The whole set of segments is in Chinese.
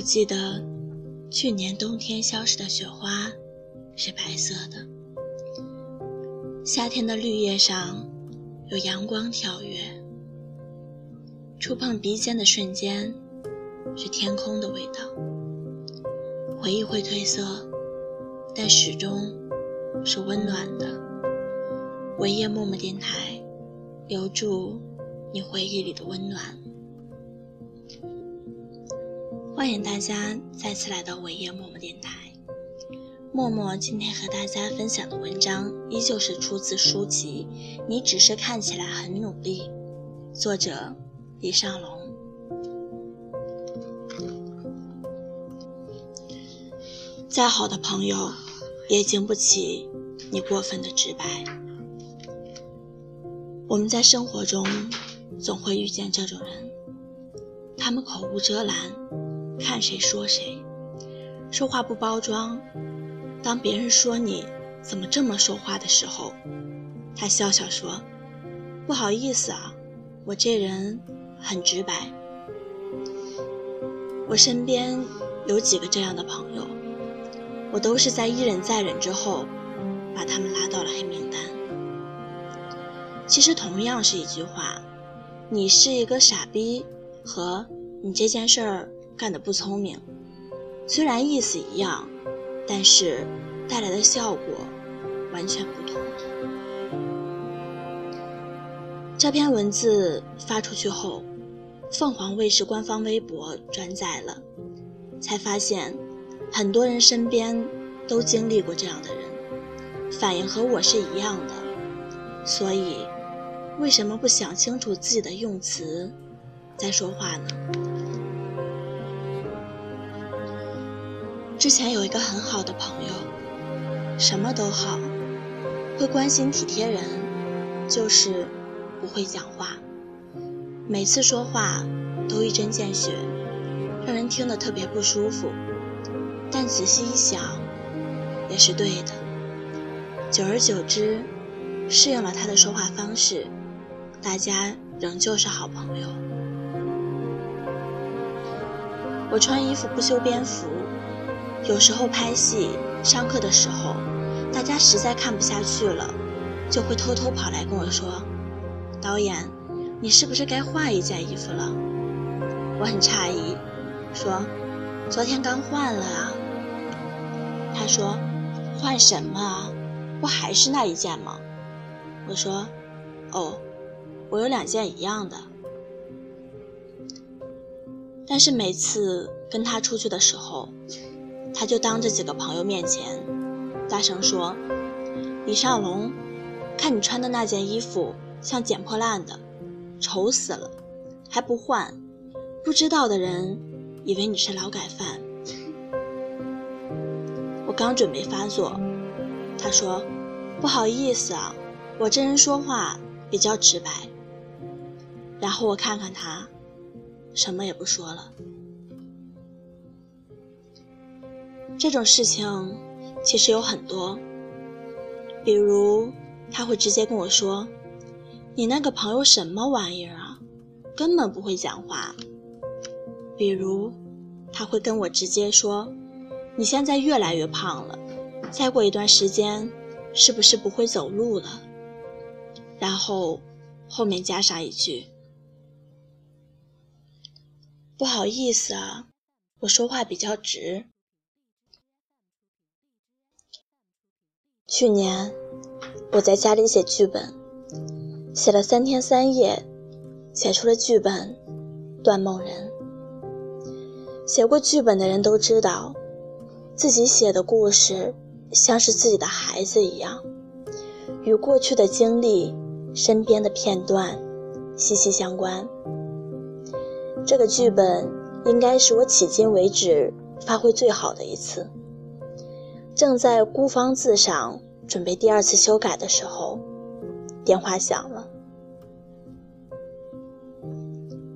我记得去年冬天消失的雪花是白色的，夏天的绿叶上有阳光跳跃，触碰鼻尖的瞬间是天空的味道。回忆会褪色，但始终是温暖的。维夜默默电台，留住你回忆里的温暖。欢迎大家再次来到伟业默默电台。默默今天和大家分享的文章依旧是出自书籍《你只是看起来很努力》，作者李尚龙。再好的朋友，也经不起你过分的直白。我们在生活中总会遇见这种人，他们口无遮拦。看谁说谁，说话不包装。当别人说你怎么这么说话的时候，他笑笑说：“不好意思啊，我这人很直白。”我身边有几个这样的朋友，我都是在一忍再忍之后，把他们拉到了黑名单。其实同样是一句话，你是一个傻逼，和你这件事儿。干得不聪明，虽然意思一样，但是带来的效果完全不同。这篇文字发出去后，凤凰卫视官方微博转载了，才发现很多人身边都经历过这样的人，反应和我是一样的。所以，为什么不想清楚自己的用词再说话呢？之前有一个很好的朋友，什么都好，会关心体贴人，就是不会讲话。每次说话都一针见血，让人听得特别不舒服。但仔细一想，也是对的。久而久之，适应了他的说话方式，大家仍旧是好朋友。我穿衣服不修边幅。有时候拍戏、上课的时候，大家实在看不下去了，就会偷偷跑来跟我说：“导演，你是不是该换一件衣服了？”我很诧异，说：“昨天刚换了啊。”他说：“换什么啊？不还是那一件吗？”我说：“哦，我有两件一样的。”但是每次跟他出去的时候，他就当着几个朋友面前，大声说：“李尚龙，看你穿的那件衣服像捡破烂的，丑死了，还不换，不知道的人以为你是劳改犯。”我刚准备发作，他说：“不好意思啊，我这人说话比较直白。”然后我看看他，什么也不说了。这种事情其实有很多，比如他会直接跟我说：“你那个朋友什么玩意儿啊，根本不会讲话。”比如他会跟我直接说：“你现在越来越胖了，再过一段时间是不是不会走路了？”然后后面加上一句：“不好意思啊，我说话比较直。”去年，我在家里写剧本，写了三天三夜，写出了剧本《断梦人》。写过剧本的人都知道，自己写的故事像是自己的孩子一样，与过去的经历、身边的片段息息相关。这个剧本应该是我迄今为止发挥最好的一次。正在孤芳自赏，准备第二次修改的时候，电话响了。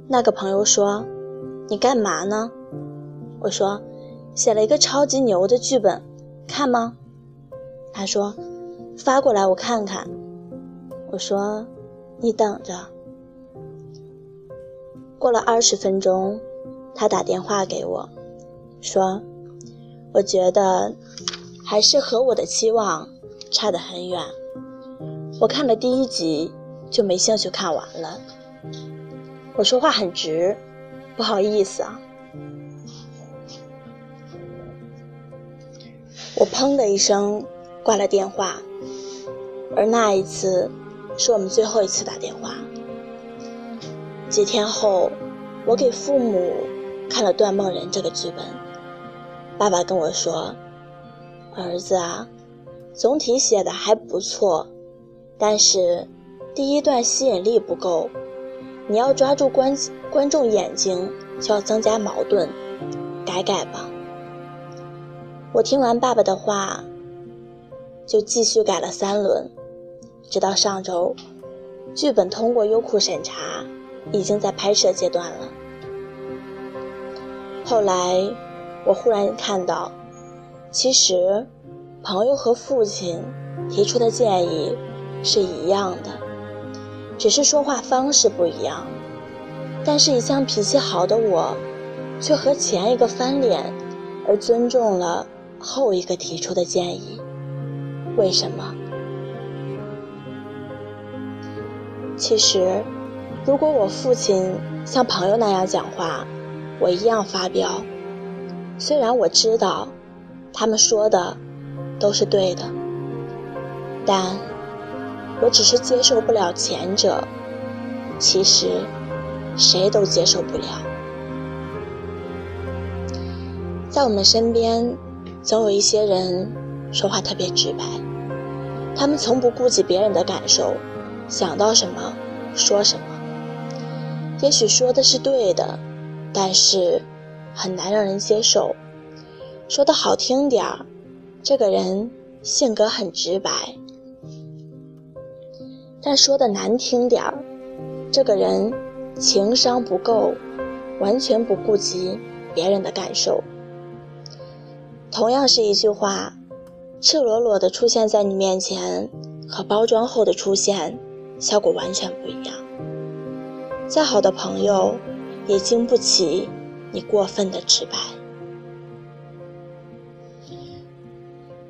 那个朋友说：“你干嘛呢？”我说：“写了一个超级牛的剧本，看吗？”他说：“发过来我看看。”我说：“你等着。”过了二十分钟，他打电话给我，说：“我觉得还是和我的期望差得很远。我看了第一集就没兴趣看完了。”我说话很直，不好意思啊。我砰的一声挂了电话，而那一次是我们最后一次打电话。几天后，我给父母看了《断梦人》这个剧本，爸爸跟我说：“儿子啊，总体写的还不错，但是第一段吸引力不够，你要抓住观观众眼睛，就要增加矛盾，改改吧。”我听完爸爸的话，就继续改了三轮，直到上周，剧本通过优酷审查，已经在拍摄阶段了。后来，我忽然看到，其实朋友和父亲提出的建议是一样的，只是说话方式不一样。但是，一向脾气好的我，却和前一个翻脸，而尊重了。后一个提出的建议，为什么？其实，如果我父亲像朋友那样讲话，我一样发飙。虽然我知道他们说的都是对的，但我只是接受不了前者。其实，谁都接受不了。在我们身边。总有一些人说话特别直白，他们从不顾及别人的感受，想到什么说什么。也许说的是对的，但是很难让人接受。说的好听点儿，这个人性格很直白；但说的难听点儿，这个人情商不够，完全不顾及别人的感受。同样是一句话，赤裸裸的出现在你面前，和包装后的出现，效果完全不一样。再好的朋友，也经不起你过分的直白。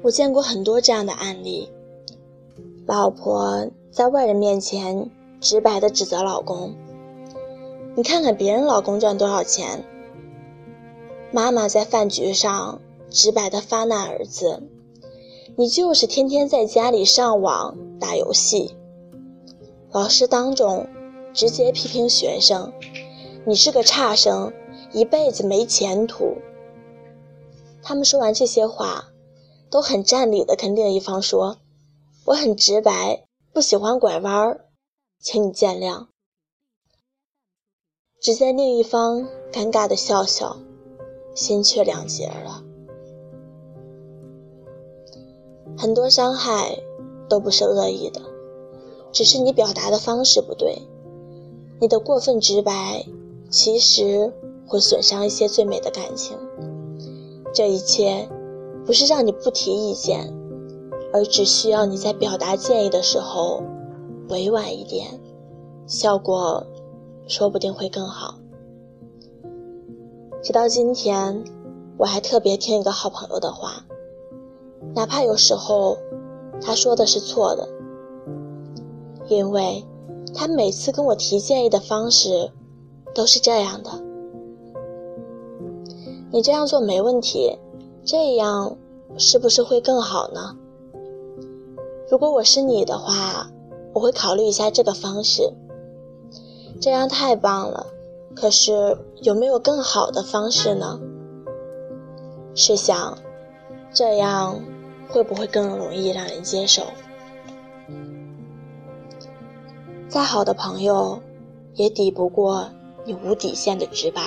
我见过很多这样的案例：老婆在外人面前直白的指责老公，你看看别人老公赚多少钱；妈妈在饭局上。直白的发难儿子，你就是天天在家里上网打游戏。老师当众直接批评学生，你是个差生，一辈子没前途。他们说完这些话，都很占理的跟另一方说：“我很直白，不喜欢拐弯儿，请你见谅。”只见另一方尴尬的笑笑，心却两截了。很多伤害都不是恶意的，只是你表达的方式不对。你的过分直白，其实会损伤一些最美的感情。这一切不是让你不提意见，而只需要你在表达建议的时候委婉一点，效果说不定会更好。直到今天，我还特别听一个好朋友的话。哪怕有时候他说的是错的，因为他每次跟我提建议的方式都是这样的：你这样做没问题，这样是不是会更好呢？如果我是你的话，我会考虑一下这个方式。这样太棒了，可是有没有更好的方式呢？试想，这样。会不会更容易让人接受？再好的朋友，也抵不过你无底线的直白。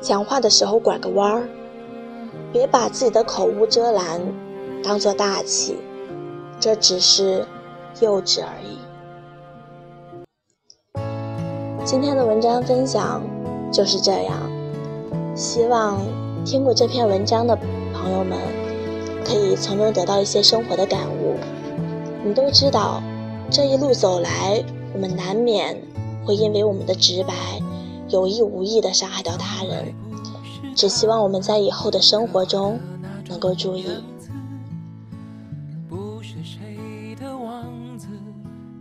讲话的时候拐个弯儿，别把自己的口无遮拦当做大气，这只是幼稚而已。今天的文章分享就是这样，希望听过这篇文章的。朋友们可以从中得到一些生活的感悟。我们都知道，这一路走来，我们难免会因为我们的直白，有意无意地伤害到他人，只希望我们在以后的生活中能够注意。不是谁的王子，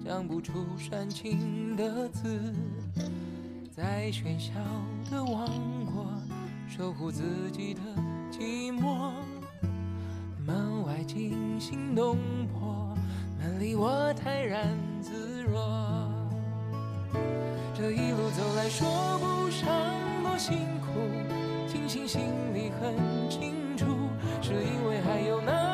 讲不出煽情的字，在喧嚣的王国守护自己的寂寞。门外惊心动魄，门里我泰然自若。这一路走来，说不上多辛苦，庆幸心里很清楚，是因为还有那